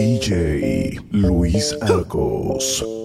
DJ Luis Arcos.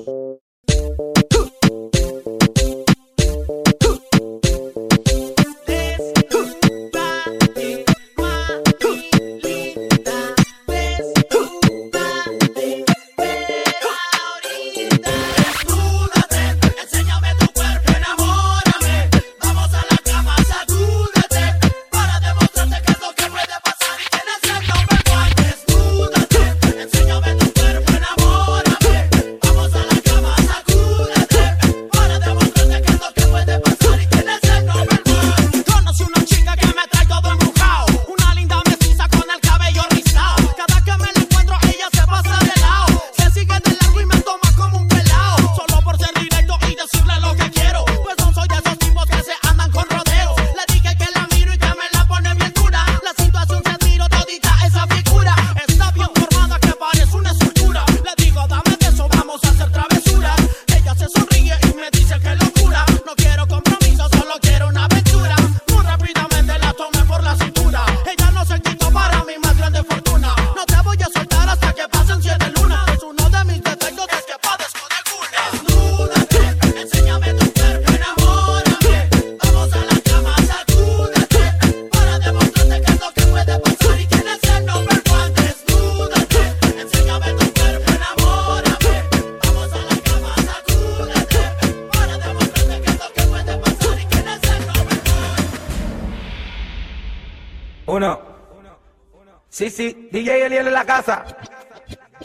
Casa.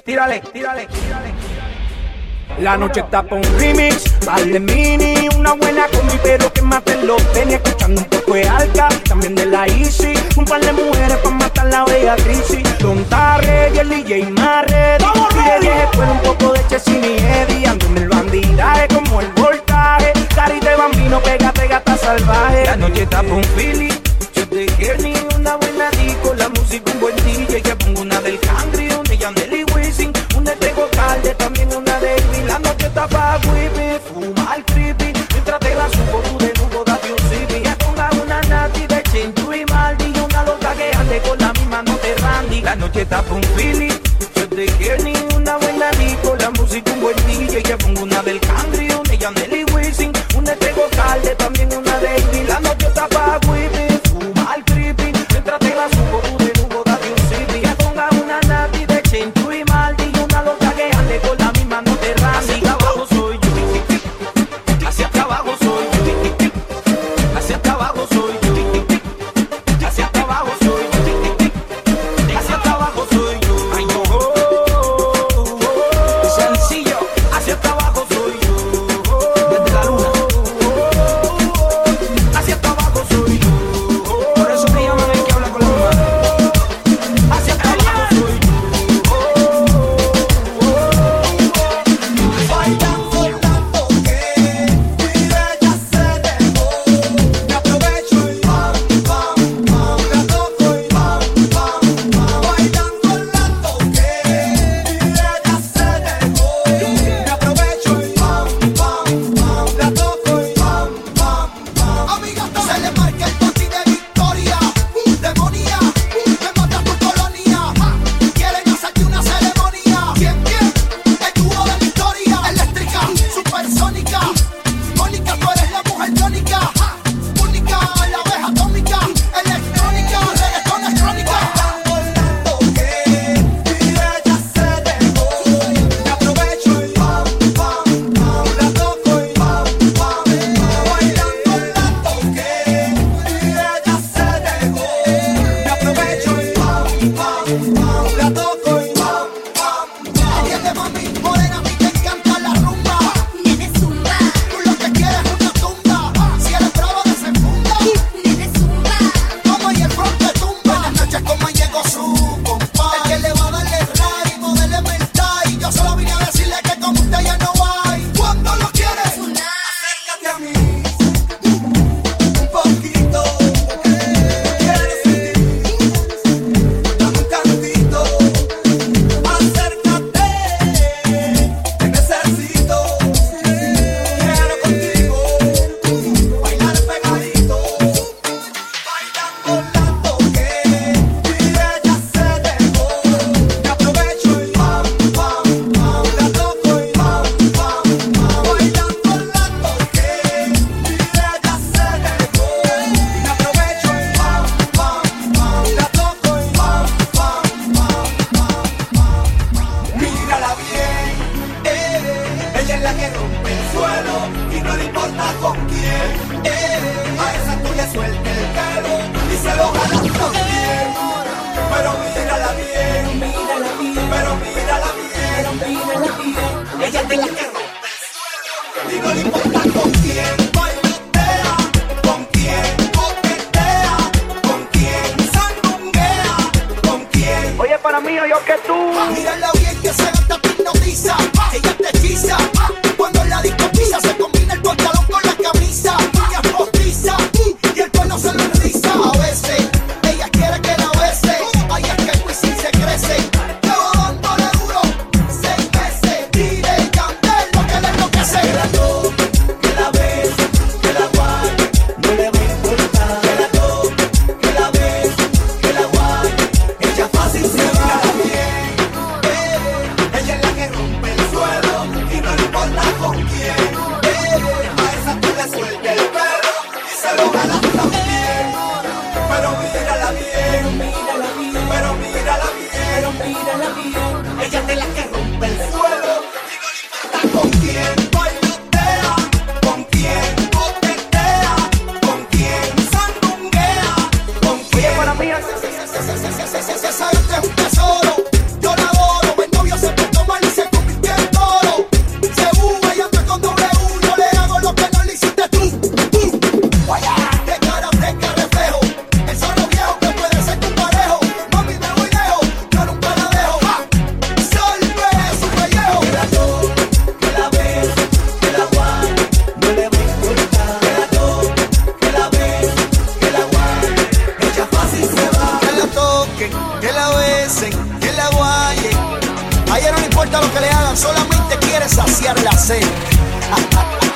Tírale, tírale, tírale. La noche está pa' un remix, vale mini, una buena combi, pero que maten los Venía escuchando un poco de alca, también de la Easy, un par de mujeres pa' matar la bella crisis. Don Tarre y el DJ Marre, y de vieje un poco de Chesini y Eddie, ando en el bandidaje como el voltaje, carita de bambino, pégate gata salvaje. La noche está pa' un feeling, yo te quiero una buena disco, la música un buen DJ, que pongo una del country, una de Yandel Wisin, una de Calde, también una de Elvin, la noche está pa' whippy, fuma el creepy, mientras te la subo tú de nuevo date un zippy, ya ponga una nati de Chintu y Maldi, y una loca que ande con la misma no te randy, la noche está pa' un feeling, yo te quiero una buena disco, la música un buen DJ, que pongo una del country, importa lo que le hagan, solamente quiere saciar la sed.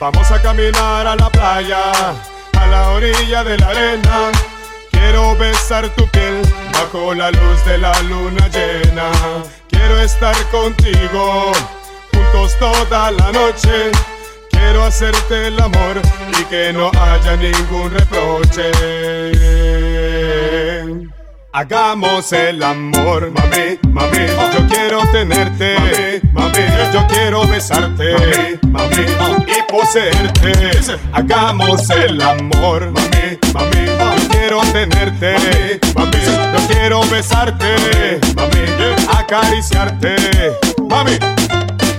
Vamos a caminar a la playa, a la orilla de la arena. Quiero besar tu piel bajo la luz de la luna llena. Quiero estar contigo, juntos toda la noche. Quiero hacerte el amor y que no haya ningún reproche. Hagamos el amor, mami, mami. Yo quiero tenerte, mami, Yo quiero besarte, mami, y poseerte. Hagamos el amor, mami, mami. Yo quiero tenerte, mami. Yo quiero besarte, mami, acariciarte, mami.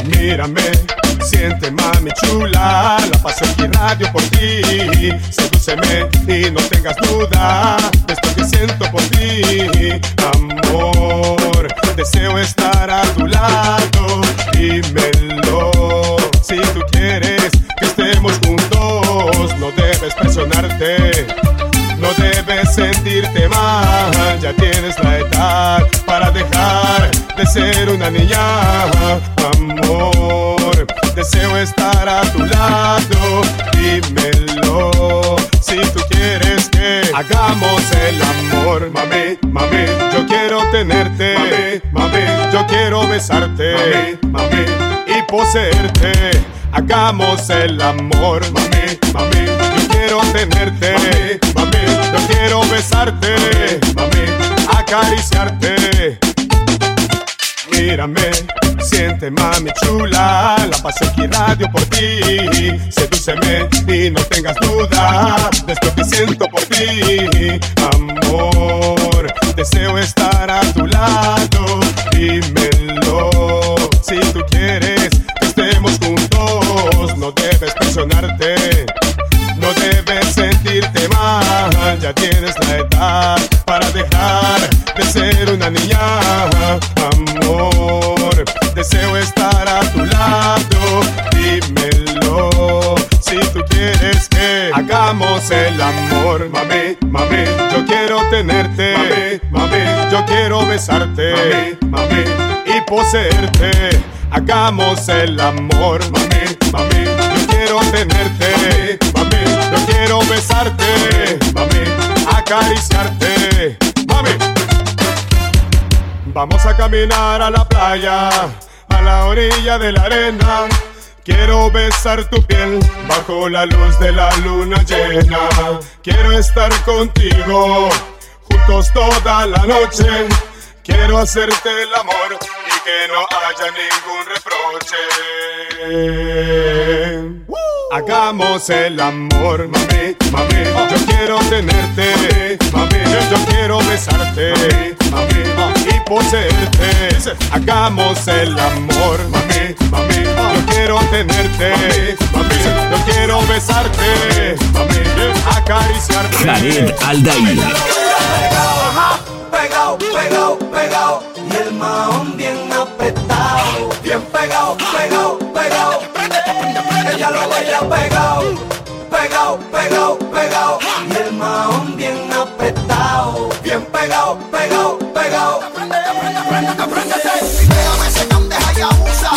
Mírame Siente mami chula, la paso aquí radio por ti. Sedúceme y no tengas duda de esto que siento por ti. Amor, deseo estar a tu lado. Dímelo, si tú quieres que estemos juntos, no debes presionarte. No debes sentirte mal, ya tienes la edad para dejar de ser una niña. Besarte. Mami, y poseerte. Hagamos el amor. Mami, mami, yo quiero tenerte. Mami, yo quiero besarte. Mami, acariciarte. Mírame Siente mami chula, la paso aquí radio por ti. Sedúceme y no tengas duda de esto que siento por ti. Amor, deseo estar a tu lado. Dímelo si tú quieres que estemos juntos. No debes presionarte, no debes sentirte mal. Ya tienes la edad para dejar de ser una niña. Amor deseo estar a tu lado. Dímelo si tú quieres que hagamos el amor, mami, mami. Yo quiero tenerte, mami, mami. Yo quiero besarte, mami, mami, y poseerte. Hagamos el amor, mami, mami. Yo quiero tenerte, mami, mami. Yo quiero besarte, mami, acariciarte, mami. Vamos a caminar a la playa a la orilla de la arena. Quiero besar tu piel bajo la luz de la luna llena. Quiero estar contigo juntos toda la noche. Quiero hacerte el amor y que no haya ningún reproche. Hagamos el amor, mami, mami. Yo quiero tenerte, mami. Yo quiero besarte, mami, y poseerte. Hagamos el amor, mami, mami. Yo quiero tenerte, mami. Yo quiero besarte, mami, acariciarte. Jared Aldair. Pegado, pegado, pegado. Y el mahón bien apretado. Bien pegado, pegado, pegado ella lo baila pegado, pegado, pegado, pegado. Y el mahón bien apretado, bien pegado, pegado, pegado. Aprende, aprende, aprende, aprende. Y pégame ese candeja y abusa,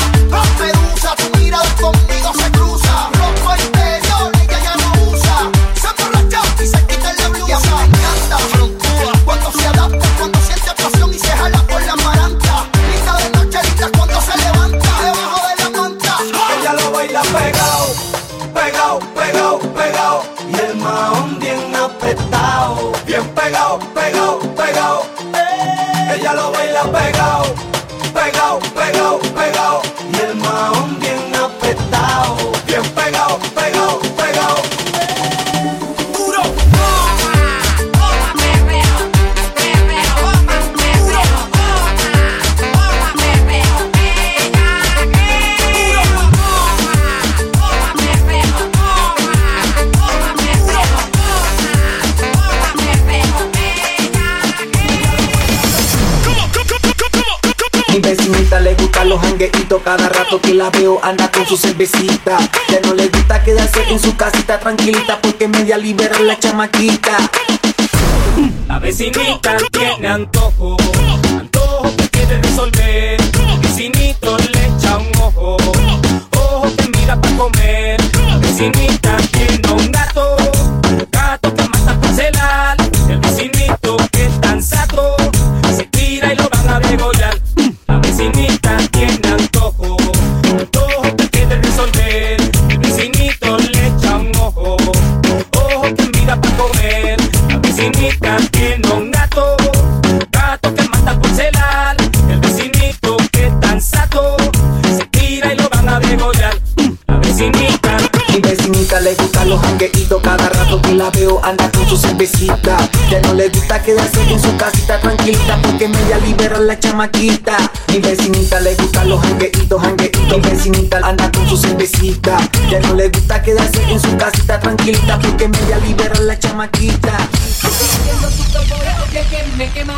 que la veo anda con su cervecita. Ya no le gusta quedarse en su casita tranquilita Porque media libera la chamaquita. La vecinita tiene antojo Antojo que quiere resolver. Vecinito le echa un ojo Ojo que mira para comer. Vecinita tiene un quedarse en su casita tranquilita Porque media libera la chamaquita. Mi vecinita le gustan los jangueitos, jangueitos Mi vecinita anda con su cervecita. Ya no le gusta quedarse en su casita tranquilita Porque media libera la chamaquita. Que, me queman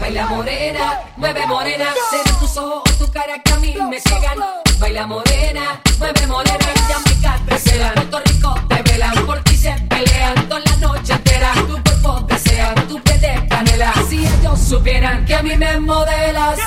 Baila morena, mueve morena Serán tus ojos o tu cara que a mí me ciegan. Baila morena, mueve morena Jamaica, será Puerto Rico te velan. Por ti se pelean toda la noche entera Tu cuerpo desea, tu canela. Si ellos supieran que a mí me modelas.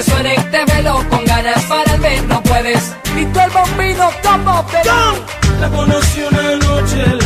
Que suene, velo con ganas. Para el ver no puedes. Y tú el bombino, como te La conocí una noche,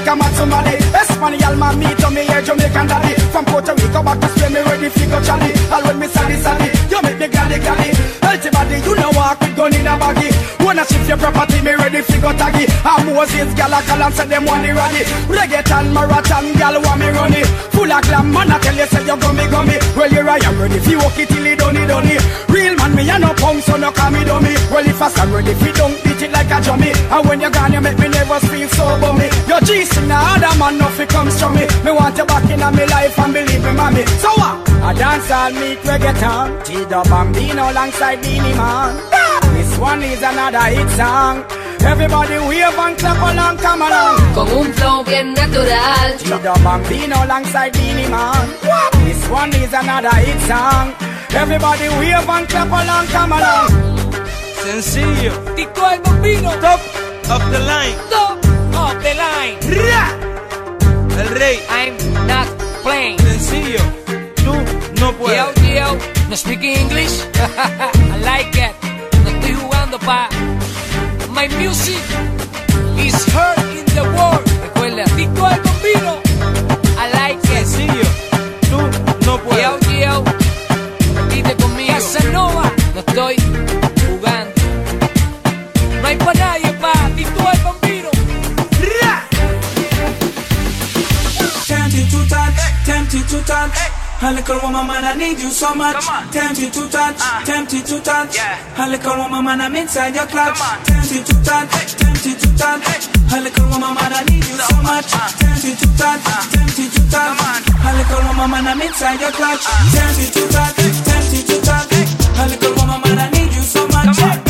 like I'm at somebody. Espanol man, me to me, yeah, Jamaican daddy. From Puerto Rico back to Spain, me ready for go Charlie. All when me sally sally, you make me galley galley. Healthy body, you know walk with gun in a baggy. Wanna shift your property, me ready for go taggy. I'm Moses, gal a call and say them want the rally. Reggaeton, marathon, gal want me run it. Full of glam, man, I tell you say you gummy gummy. Well, you're I'm ready for walk it till it done it done it. Real man, me a no punk, so no call me dummy. Well, if I stand ready for don't beat it like a dummy. And when you're gone, you make me never feel so bummy. Your G's in the other man, nothing comes from me. Me want you back in my life and believe me, mommy. So what? I dance all meet reggaeton. Tito Bambino alongside Beanie Man. This one is another hit song. Everybody wave and clap along, come along. Con un flow bien natural. Tito Bambino alongside Beanie Man. This one is another hit song. Everybody wave and clap along, come along. Sencillo, Tito el bombino, top of the line, top the line. el rey. I'm not playing. Sencillo, tú no Yo, puedes. yo, no speak English. I like it. No estoy jugando pa. My music is heard in the world. Recuerda, el bombino. I like it. Sencillo, tú no Yo, puedes. yo, repite conmigo. Casanova, tempted to touch. A little woman, man, I need you so much. Tempted to touch, tempted to touch. A little woman, man, I'm inside your clutch. Tempted to touch, tempted to touch. A little woman, man, I need you so much. Tempted to touch, tempted to touch. A little woman, man, I'm inside your clutch. Tempted to touch, tempted to touch. A little woman, man, I need you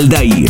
Aldair.